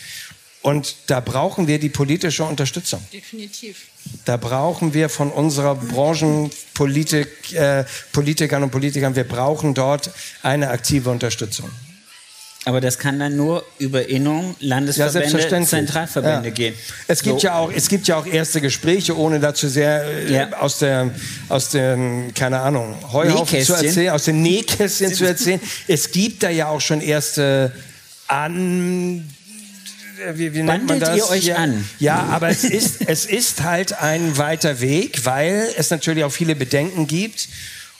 Und da brauchen wir die politische Unterstützung. Definitiv. Da brauchen wir von unserer Branchenpolitik, äh, Politikern und Politikern, wir brauchen dort eine aktive Unterstützung. Aber das kann dann nur über Innung, Landesverbände, ja, Zentralverbände ja. gehen. Es gibt so. ja auch, es gibt ja auch erste Gespräche, ohne dazu sehr äh, ja. aus der, aus dem, keine Ahnung, Heuhaufen zu erzählen, aus den Nähkästchen zu erzählen. Es gibt da ja auch schon erste an wie, wie nennt man das? ihr euch ja, an? Ja, aber es ist, es ist halt ein weiter Weg, weil es natürlich auch viele Bedenken gibt.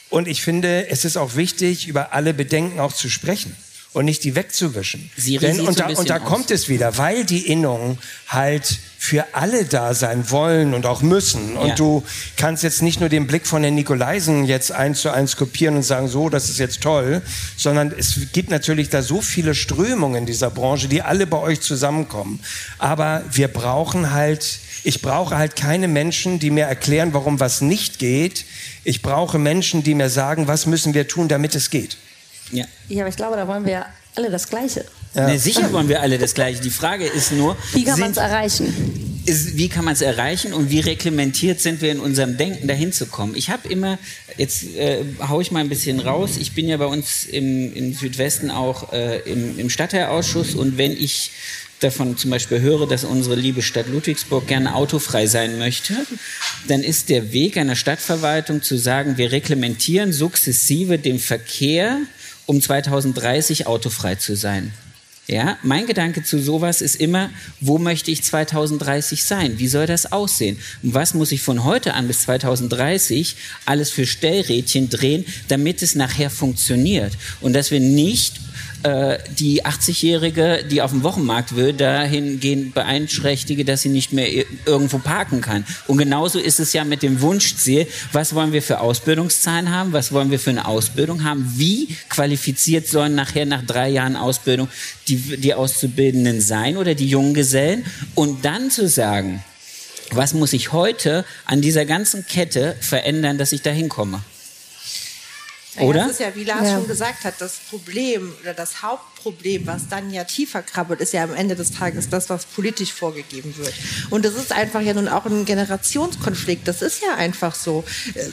Und ich finde, es ist auch wichtig, über alle Bedenken auch zu sprechen und nicht die wegzuwischen. Sie Denn, und da, und da kommt es wieder, weil die Innungen halt für alle da sein wollen und auch müssen. Und ja. du kannst jetzt nicht nur den Blick von den Nikolaisen jetzt eins zu eins kopieren und sagen, so, das ist jetzt toll, sondern es gibt natürlich da so viele Strömungen in dieser Branche, die alle bei euch zusammenkommen. Aber wir brauchen halt, ich brauche halt keine Menschen, die mir erklären, warum was nicht geht. Ich brauche Menschen, die mir sagen, was müssen wir tun, damit es geht. Ja. ja, aber ich glaube, da wollen wir alle das Gleiche. Ja. Nee, sicher wollen wir alle das Gleiche. Die Frage ist nur, wie kann man es erreichen? Ist, wie kann man es erreichen und wie reglementiert sind wir in unserem Denken, dahin zu kommen? Ich habe immer, jetzt äh, haue ich mal ein bisschen raus, ich bin ja bei uns im, im Südwesten auch äh, im, im Stadtteilausschuss und wenn ich davon zum Beispiel höre, dass unsere liebe Stadt Ludwigsburg gerne autofrei sein möchte, dann ist der Weg einer Stadtverwaltung zu sagen, wir reglementieren sukzessive den Verkehr um 2030 autofrei zu sein. Ja, mein Gedanke zu sowas ist immer, wo möchte ich 2030 sein? Wie soll das aussehen? Und was muss ich von heute an bis 2030 alles für Stellrädchen drehen, damit es nachher funktioniert? Und dass wir nicht äh, die 80-Jährige, die auf dem Wochenmarkt will, dahingehend beeinträchtige, dass sie nicht mehr irgendwo parken kann. Und genauso ist es ja mit dem Wunschziel, was wollen wir für Ausbildungszahlen haben, was wollen wir für eine Ausbildung haben, wie qualifiziert sollen nachher nach drei Jahren Ausbildung die, die Auszubildenden sein oder die jungen Gesellen und dann zu sagen, was muss ich heute an dieser ganzen Kette verändern, dass ich da hinkomme? Oder? Das ist ja, wie Lars ja. schon gesagt hat, das Problem oder das Hauptproblem, was dann ja tiefer krabbelt, ist ja am Ende des Tages das, was politisch vorgegeben wird. Und das ist einfach ja nun auch ein Generationskonflikt. Das ist ja einfach so äh,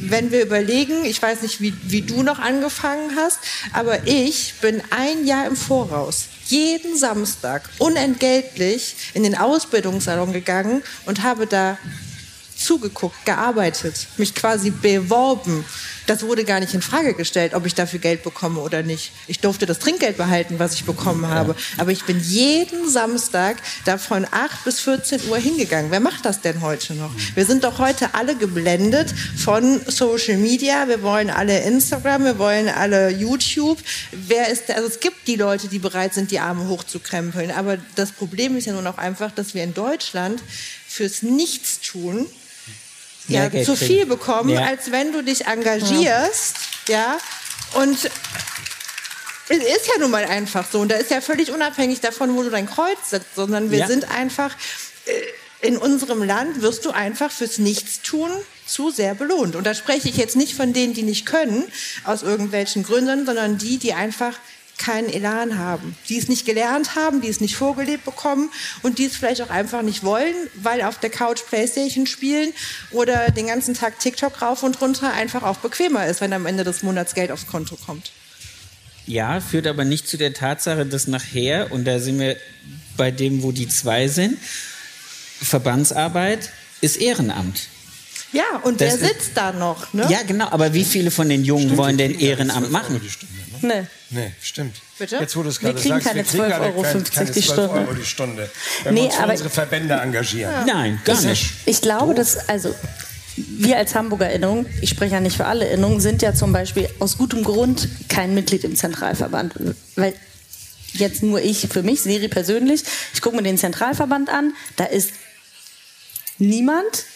wenn wir überlegen, ich weiß nicht, wie, wie du noch angefangen hast, aber ich bin ein Jahr im Voraus jeden Samstag unentgeltlich in den Ausbildungssalon gegangen und habe da zugeguckt, gearbeitet, mich quasi beworben. Das wurde gar nicht in Frage gestellt, ob ich dafür Geld bekomme oder nicht. Ich durfte das Trinkgeld behalten, was ich bekommen habe. Aber ich bin jeden Samstag da von 8 bis 14 Uhr hingegangen. Wer macht das denn heute noch? Wir sind doch heute alle geblendet von Social Media. Wir wollen alle Instagram, wir wollen alle YouTube. Wer ist, also es gibt die Leute, die bereit sind, die Arme hochzukrempeln. Aber das Problem ist ja nur noch einfach, dass wir in Deutschland fürs Nichtstun ja, Geld zu viel bekommen, ja. als wenn du dich engagierst, ja. ja. Und es ist ja nun mal einfach so. Und da ist ja völlig unabhängig davon, wo du dein Kreuz setzt, sondern wir ja. sind einfach, äh, in unserem Land wirst du einfach fürs Nichtstun zu sehr belohnt. Und da spreche ich jetzt nicht von denen, die nicht können, aus irgendwelchen Gründen, sondern die, die einfach keinen Elan haben, die es nicht gelernt haben, die es nicht vorgelebt bekommen und die es vielleicht auch einfach nicht wollen, weil auf der Couch Playstation spielen oder den ganzen Tag TikTok rauf und runter einfach auch bequemer ist, wenn am Ende des Monats Geld aufs Konto kommt. Ja, führt aber nicht zu der Tatsache, dass nachher, und da sind wir bei dem, wo die zwei sind, Verbandsarbeit ist Ehrenamt. Ja, und das wer sitzt da noch? Ne? Ja, genau, aber wie viele von den Jungen Stimmt, wollen denn Ehrenamt machen? Ne? Nee. Nee, stimmt. Bitte? Jetzt, wo du es Wir gerade kriegen sagst, keine wir kriegen 12,50 keine, Euro keine, keine die 12 Stunde. Euro die Stunde. Wenn Nee, wir uns für aber- unsere Verbände engagieren. Nein, gar Das nicht. Ich glaube, dass, also, wir als Hamburger Innung, ich spreche ja nicht für alle Innungen, sind ja zum Beispiel aus gutem Grund kein Mitglied im Zentralverband. Weil jetzt nur ich für mich, Siri persönlich, ich gucke mir den Zentralverband an, da ist niemand,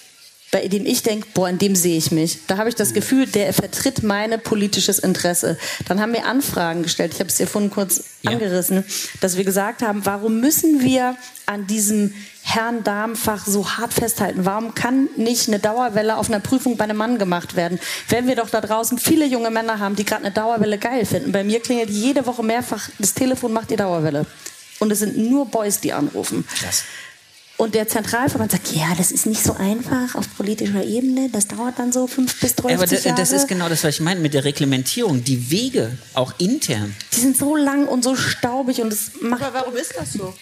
bei dem ich denke, boah, in dem sehe ich mich. Da habe ich das Gefühl, der vertritt mein politisches Interesse. Dann haben wir Anfragen gestellt, ich habe es dir vorhin kurz Ja. angerissen, dass wir gesagt haben, warum müssen wir an diesem Herrn-Darm-Fach so hart festhalten? Warum kann nicht eine Dauerwelle auf einer Prüfung bei einem Mann gemacht werden? Wenn wir doch da draußen viele junge Männer haben, die gerade eine Dauerwelle geil finden. Bei mir klingelt jede Woche mehrfach, das Telefon macht die Dauerwelle. Und es sind nur Boys, die anrufen. Krass. Und der Zentralverband sagt, ja, das ist nicht so einfach auf politischer Ebene, das dauert dann so fünf bis 30 Ja, aber das, Jahre. das ist genau das, was ich meine mit der Reglementierung. Die Wege, auch intern. Die sind so lang und so staubig und es macht Aber warum ist das so?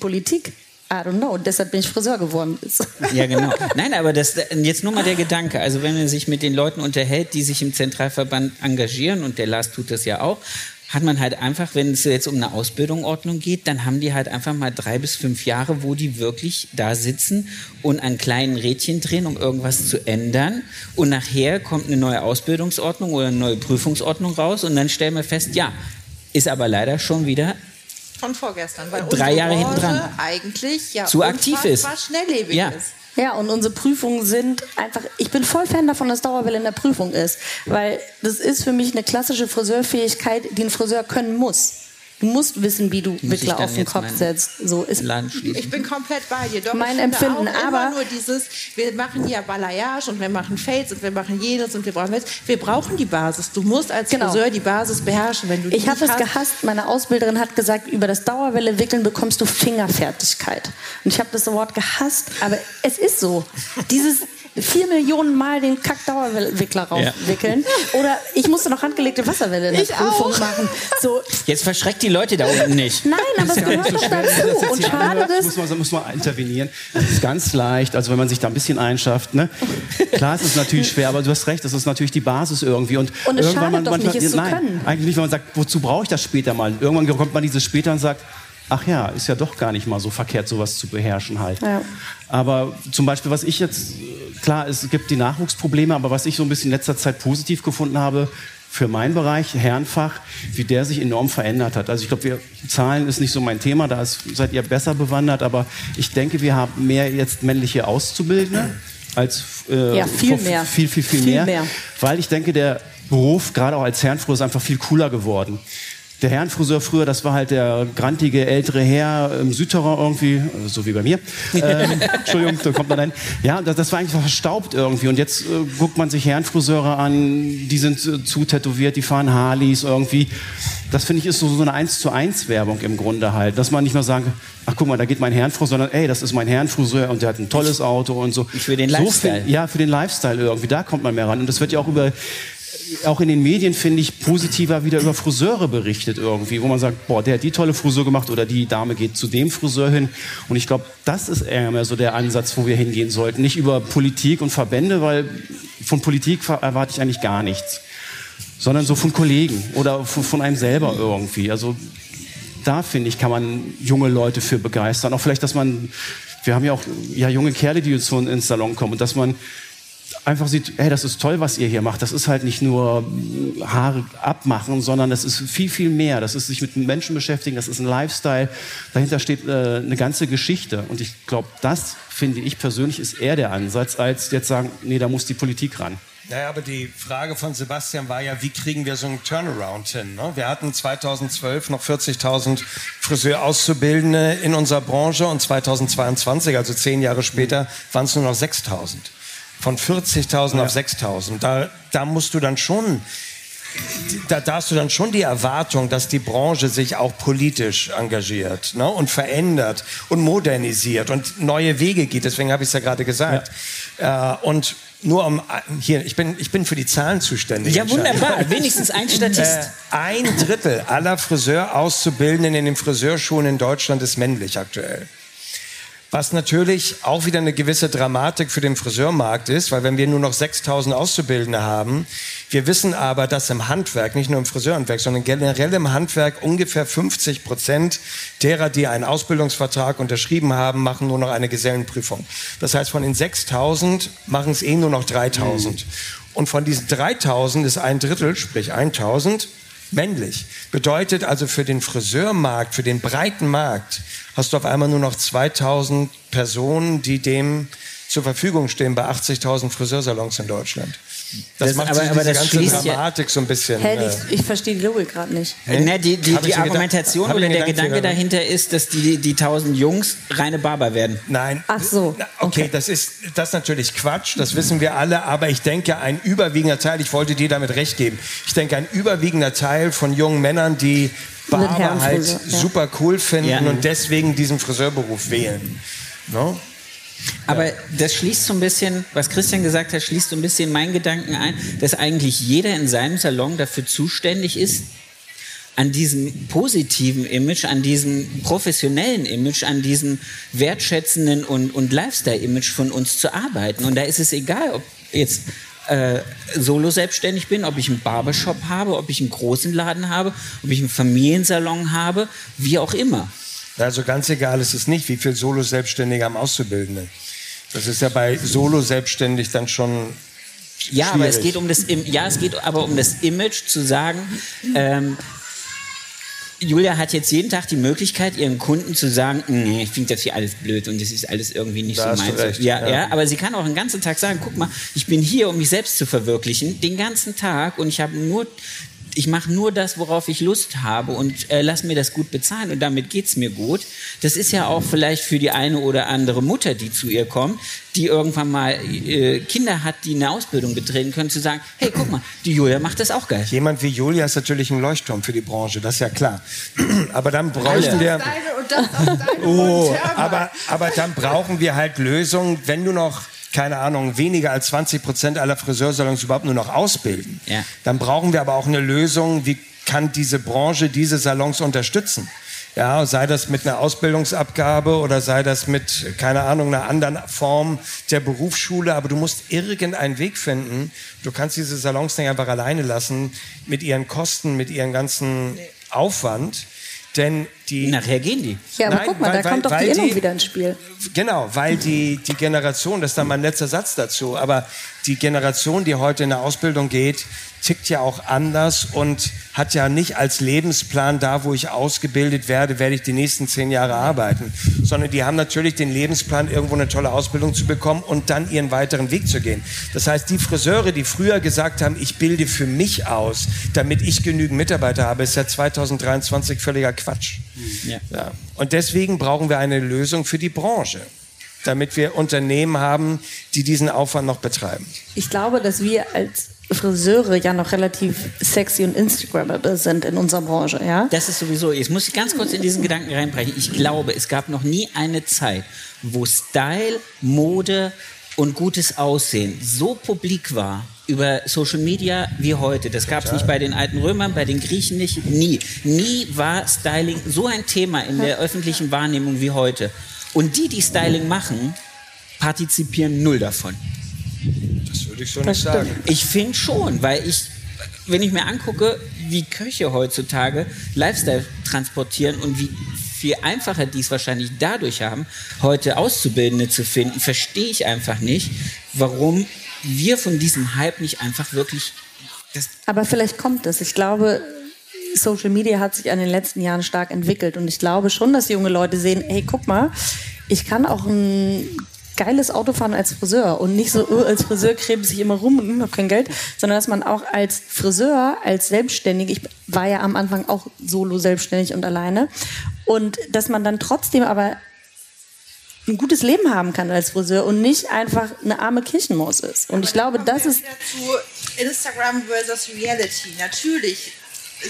Politik. I don't know. Deshalb bin ich Friseur geworden. Ja, genau. Nein, aber das, jetzt nur mal der Gedanke. Also wenn man sich mit den Leuten unterhält, die sich im Zentralverband engagieren, und der Lars tut das ja auch, hat man halt einfach, wenn es jetzt um eine Ausbildungsordnung geht, dann haben die halt einfach mal drei bis fünf Jahre, wo die wirklich da sitzen und an kleinen Rädchen drehen, um irgendwas zu ändern. Und nachher kommt eine neue Ausbildungsordnung oder eine neue Prüfungsordnung raus und dann stellen wir fest, ja, ist aber leider schon wieder Von vorgestern, weil Drei Jahre hinten dran. eigentlich ja Zu aktiv ist. schnelllebig Ja. ist. Ja, und unsere Prüfungen sind einfach, ich bin voll Fan davon, dass Dauerwelle in der Prüfung ist. Weil das ist für mich eine klassische Friseurfähigkeit, die ein Friseur können muss. Du musst wissen, wie du Wickler auf den Kopf setzt. So ist. Ich bin komplett bei dir. Doch, Mein Empfinden, auch aber- immer nur dieses, wir machen ja Balayage und wir machen Fades und wir machen jenes und wir brauchen das. Wir brauchen die Basis. Du musst als Genau. Friseur die Basis beherrschen. Wenn du die Ich habe es gehasst. Meine Ausbilderin hat gesagt, über das Dauerwelle wickeln bekommst du Fingerfertigkeit. Und ich habe das Wort gehasst, aber es ist so. Dieses vier Millionen Mal den Kack-Dauerwickler rauswickeln. Oder ich musste noch handgelegte Wasserwelle in der Ich Prüfung auch. machen. So, Jetzt verschreckt die Leute da unten nicht. nein, aber es gehört doch dazu. Und schade, dass muss man, muss man intervenieren. Das ist ganz leicht, also wenn man sich da ein bisschen einschafft. Ne? Klar, es ist natürlich schwer, aber du hast recht, das ist natürlich die Basis irgendwie. Und, Und es irgendwann schadet doch nicht, es zu nein, können. eigentlich nicht, wenn man sagt, wozu brauche ich das später mal? Irgendwann kommt man dieses später und sagt, ach ja, ist ja doch gar nicht mal so verkehrt, sowas zu beherrschen halt. Ja. Aber zum Beispiel, was ich jetzt, klar, es gibt die Nachwuchsprobleme, aber was ich so ein bisschen in letzter Zeit positiv gefunden habe, für meinen Bereich, Herrenfach, wie der sich enorm verändert hat. Also ich glaube, wir Zahlen ist nicht so mein Thema, da ist, seid ihr besser bewandert, aber ich denke, wir haben mehr jetzt männliche Auszubildende als äh, Ja, viel mehr. Viel, viel, viel, Viel mehr, mehr. Weil ich denke, der Beruf, gerade auch als Herrenfriseur, ist einfach viel cooler geworden. Der Herrenfriseur früher, das war halt der grantige ältere Herr im Südterrain irgendwie, äh, so wie bei mir. Ähm, Entschuldigung, da kommt man dann. Ja, das, das war eigentlich verstaubt irgendwie. Und jetzt äh, guckt man sich Herrenfriseure an, die sind äh, zu tätowiert, die fahren Harleys irgendwie. Das finde ich ist so, so eine 1 zu 1 Werbung im Grunde halt. Dass man nicht mehr sagen, ach guck mal, da geht mein Herrenfriseur, sondern ey, das ist mein Herrenfriseur und der hat ein tolles Auto und so. Für den So Lifestyle. find- ja, für den Lifestyle irgendwie. Da kommt man mehr ran. Und das wird ja auch über auch in den Medien finde ich positiver wieder über Friseure berichtet irgendwie, wo man sagt, boah, der hat die tolle Frisur gemacht oder die Dame geht zu dem Friseur hin. Und ich glaube, das ist eher mehr so der Ansatz, wo wir hingehen sollten. Nicht über Politik und Verbände, weil von Politik erwarte ich eigentlich gar nichts, sondern so von Kollegen oder von, einem selber irgendwie. Also da finde ich, kann man junge Leute für begeistern. Auch vielleicht, dass man, wir haben ja auch ja, junge Kerle, die jetzt so ins Salon kommen und dass man einfach sieht, hey, das ist toll, was ihr hier macht. Das ist halt nicht nur Haare abmachen, sondern das ist viel, viel mehr. Das ist sich mit Menschen beschäftigen, das ist ein Lifestyle. Dahinter steht äh, eine ganze Geschichte. Und ich glaube, das finde ich persönlich ist eher der Ansatz, als jetzt sagen, nee, da muss die Politik ran. Naja, aber die Frage von Sebastian war ja, wie kriegen wir so einen Turnaround hin? Ne? Wir hatten 2012 noch 40.000 Friseurauszubildende in unserer Branche und 2022, also zehn Jahre später, waren es nur noch 6.000. Von 40.000 auf 6.000. Da, da musst du dann schon da, da hast du dann schon die Erwartung, dass die Branche sich auch politisch engagiert ne? und verändert und modernisiert und neue Wege geht. Deswegen habe ich es ja gerade gesagt. Äh, und nur um hier, ich bin, ich bin für die Zahlen zuständig. Ja, wunderbar. Wenigstens ein Statist. Äh, ein Drittel aller Friseurauszubildenden in den Friseurschulen in Deutschland ist männlich aktuell. Was natürlich auch wieder eine gewisse Dramatik für den Friseurmarkt ist, weil wenn wir nur noch 6000 Auszubildende haben, wir wissen aber, dass im Handwerk, nicht nur im Friseurhandwerk, sondern generell im Handwerk ungefähr 50 Prozent derer, die einen Ausbildungsvertrag unterschrieben haben, machen nur noch eine Gesellenprüfung. Das heißt, von den 6000 machen es eh nur noch 3000. Mhm. Und von diesen 3000 ist ein Drittel, sprich 1000, männlich. Bedeutet also für den Friseurmarkt, für den breiten Markt, hast du auf einmal nur noch 2000 Personen, die dem zur Verfügung stehen bei 80.000 Friseursalons in Deutschland. Das, das macht aber, aber das ganze Dramatik ja, so ein bisschen. Hä, äh, ich, ich verstehe die Logik gerade nicht. Äh, ne, die die, die Argumentation oder der Gedanke dahinter ist, dass die, die tausend Jungs reine Barber werden. Nein. Ach so. Okay, okay, das ist das ist natürlich Quatsch, das wissen wir alle, aber ich denke, ein überwiegender Teil, ich wollte dir damit recht geben, ich denke, ein überwiegender Teil von jungen Männern, die Barber halt ja. super cool finden ja. und deswegen diesen Friseurberuf wählen. No? Aber das schließt so ein bisschen, was Christian gesagt hat, schließt so ein bisschen meinen Gedanken ein, dass eigentlich jeder in seinem Salon dafür zuständig ist, an diesem positiven Image, an diesem professionellen Image, an diesem wertschätzenden und, und Lifestyle-Image von uns zu arbeiten. Und da ist es egal, ob jetzt äh, solo selbstständig bin, ob ich einen Barbershop habe, ob ich einen großen Laden habe, ob ich einen Familiensalon habe, wie auch immer. Also ganz egal ist es nicht, wie viel Solo-Selbstständige am Auszubildenden. Das ist ja bei Solo-Selbstständig dann schon ja, aber es geht um das, ja, es geht aber um das Image zu sagen. Ähm, Julia hat jetzt jeden Tag die Möglichkeit, ihren Kunden zu sagen, nee, ich finde das hier alles blöd und das ist alles irgendwie nicht da so meins. Ja, ja, ja, aber sie kann auch den ganzen Tag sagen, guck mal, ich bin hier, um mich selbst zu verwirklichen, den ganzen Tag und ich habe nur ich mache nur das, worauf ich Lust habe und äh, lass mir das gut bezahlen und damit geht's mir gut. Das ist ja auch vielleicht für die eine oder andere Mutter, die zu ihr kommt, die irgendwann mal äh, Kinder hat, die eine Ausbildung betreten können, zu sagen, hey, guck mal, die Julia macht das auch geil. Jemand wie Julia ist natürlich ein Leuchtturm für die Branche, das ist ja klar. aber dann bräuchten wir... Oh, aber, aber dann brauchen wir halt Lösungen, wenn du noch keine Ahnung, weniger als 20 Prozent aller Friseursalons überhaupt nur noch ausbilden. Ja. Dann brauchen wir aber auch eine Lösung, wie kann diese Branche diese Salons unterstützen. Ja, sei das mit einer Ausbildungsabgabe oder sei das mit, keine Ahnung, einer anderen Form der Berufsschule. Aber du musst irgendeinen Weg finden. Du kannst diese Salons nicht einfach alleine lassen mit ihren Kosten, mit ihrem ganzen Aufwand. Denn die. Nachher gehen die. Ja, aber Nein, guck mal, weil, da kommt doch die Innung wieder ins Spiel. Genau, weil die, die Generation, das ist dann mein letzter Satz dazu, aber die Generation, die heute in der Ausbildung geht, tickt ja auch anders und hat ja nicht als Lebensplan, da wo ich ausgebildet werde, werde ich die nächsten zehn Jahre arbeiten, sondern die haben natürlich den Lebensplan, irgendwo eine tolle Ausbildung zu bekommen und dann ihren weiteren Weg zu gehen. Das heißt, die Friseure, die früher gesagt haben, ich bilde für mich aus, damit ich genügend Mitarbeiter habe, ist ja 2023 völliger Quatsch. Ja. ja. Und deswegen brauchen wir eine Lösung für die Branche damit wir Unternehmen haben, die diesen Aufwand noch betreiben. Ich glaube, dass wir als Friseure ja noch relativ sexy und Instagrammable sind in unserer Branche, ja? Das ist sowieso, jetzt muss ich ganz kurz in diesen Gedanken reinbrechen. Ich glaube, es gab noch nie eine Zeit, wo Style, Mode und gutes Aussehen so publik war über Social Media wie heute. Das gab es nicht bei den alten Römern, bei den Griechen nicht, nie. Nie war Styling so ein Thema in der öffentlichen Wahrnehmung wie heute. Und die, die Styling machen, partizipieren null davon. Das würde ich so nicht sagen. Ich finde schon, weil ich, wenn ich mir angucke, wie Köche heutzutage Lifestyle transportieren und wie viel einfacher die es wahrscheinlich dadurch haben, heute Auszubildende zu finden, verstehe ich einfach nicht, warum wir von diesem Hype nicht einfach wirklich. Aber vielleicht kommt es. Ich glaube, Social Media hat sich in den letzten Jahren stark entwickelt und ich glaube schon, dass junge Leute sehen, hey, guck mal, ich kann auch ein geiles Auto fahren als Friseur und nicht so, oh, als Friseur krebs ich immer rum und habe kein Geld, sondern dass man auch als Friseur, als Selbstständig, ich war ja am Anfang auch solo selbstständig und alleine, und dass man dann trotzdem aber ein gutes Leben haben kann als Friseur und nicht einfach eine arme Kirchenmaus ist. Und ich glaube, das ist... Zu Instagram versus Reality. Natürlich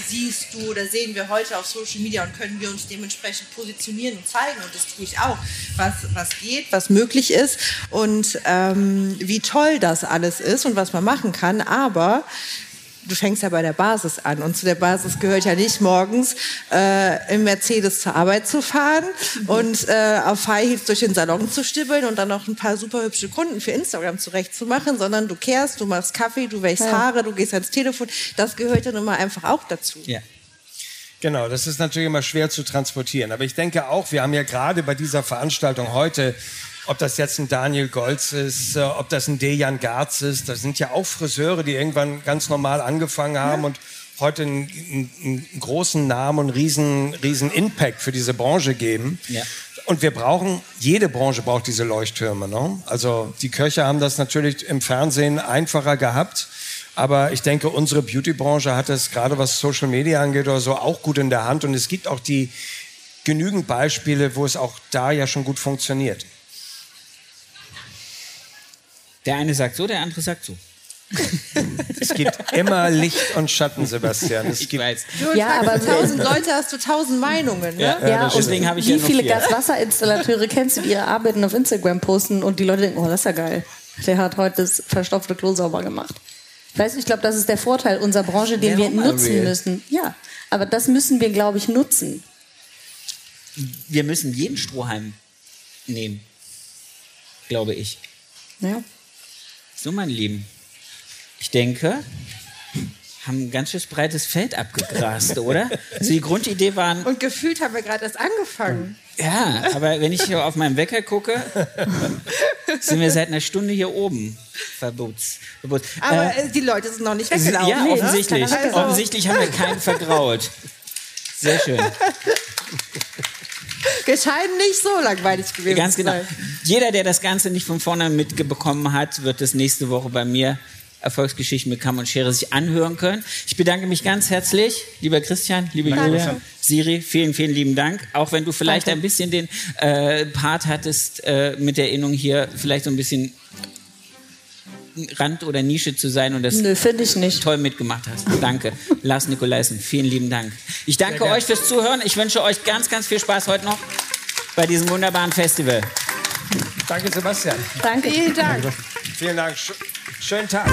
siehst du oder sehen wir heute auf Social Media und können wir uns dementsprechend positionieren und zeigen, und das tue ich auch, was, was geht, was möglich ist und ähm, wie toll das alles ist und was man machen kann. Aber du fängst ja bei der Basis an. Und zu der Basis gehört ja nicht morgens äh, im Mercedes zur Arbeit zu fahren mhm. und äh, auf High Heels durch den Salon zu stibbeln und dann noch ein paar super hübsche Kunden für Instagram zurechtzumachen, sondern du kehrst, du machst Kaffee, du wäschst ja. Haare, du gehst ans Telefon. Das gehört ja nun mal einfach auch dazu. Ja. Genau, das ist natürlich immer schwer zu transportieren. Aber ich denke auch, wir haben ja gerade bei dieser Veranstaltung heute ob das jetzt ein Daniel Golz ist, äh, ob das ein Dejan Garz ist, das sind ja auch Friseure, die irgendwann ganz normal angefangen haben ja. und heute einen, einen, einen, großen Namen und riesen, riesen Impact für diese Branche geben. Ja. Und wir brauchen, jede Branche braucht diese Leuchttürme. Ne? Also die Köche haben das natürlich im Fernsehen einfacher gehabt. Aber ich denke, unsere Beauty-Branche hat es gerade was Social Media angeht oder so auch gut in der Hand. Und es gibt auch die genügend Beispiele, wo es auch da ja schon gut funktioniert. Der eine sagt so, der andere sagt so. es gibt immer Licht und Schatten, Sebastian. Es ich gibt weiß. Du ja, aber tausend Leute hast du tausend Meinungen. Ne? Ja, ja deswegen habe ich Wie ja viele Gaswasserinstallateure kennst du, die ihre Arbeiten auf Instagram posten und die Leute denken, oh, das ist ja geil. Der hat heute das verstopfte Klo sauber gemacht. Weißt du, ich glaube, das ist der Vorteil unserer Branche, den wir nutzen müssen. Ja, aber das müssen wir, glaube ich, nutzen. Wir müssen jeden Strohhalm nehmen, glaube ich. Ja. So, meine Lieben, ich denke, haben ein ganz schön breites Feld abgegrast, oder? Also die Grundidee waren. Und gefühlt haben wir gerade erst angefangen. Ja, aber wenn ich hier auf meinen Wecker gucke, sind wir seit einer Stunde hier oben. Verbots. Verbots. Aber äh, die Leute sind noch nicht weggelaufen. Ja, offensichtlich. Also. Offensichtlich haben wir keinen vergrault. Sehr schön. Gescheiden nicht so langweilig gewesen. Ganz genau. Jeder, der das Ganze nicht von vorne mitbekommen hat, wird es nächste Woche bei mir Erfolgsgeschichten mit Kamm und Schere sich anhören können. Ich bedanke mich ganz herzlich, lieber Christian, liebe Danke. Julia, Siri, vielen, vielen lieben Dank. Auch wenn du vielleicht Danke. ein bisschen den äh, Part hattest äh, mit der Erinnerung hier, vielleicht so ein bisschen Rand oder Nische zu sein und das Nö, ich nicht. toll mitgemacht hast. Danke. Lars Nikolaisen, vielen lieben Dank. Ich danke euch fürs Zuhören. Ich wünsche euch ganz, ganz viel Spaß heute noch bei diesem wunderbaren Festival. Danke, Sebastian. Danke. Vielen Dank. Vielen Dank. Schönen Tag.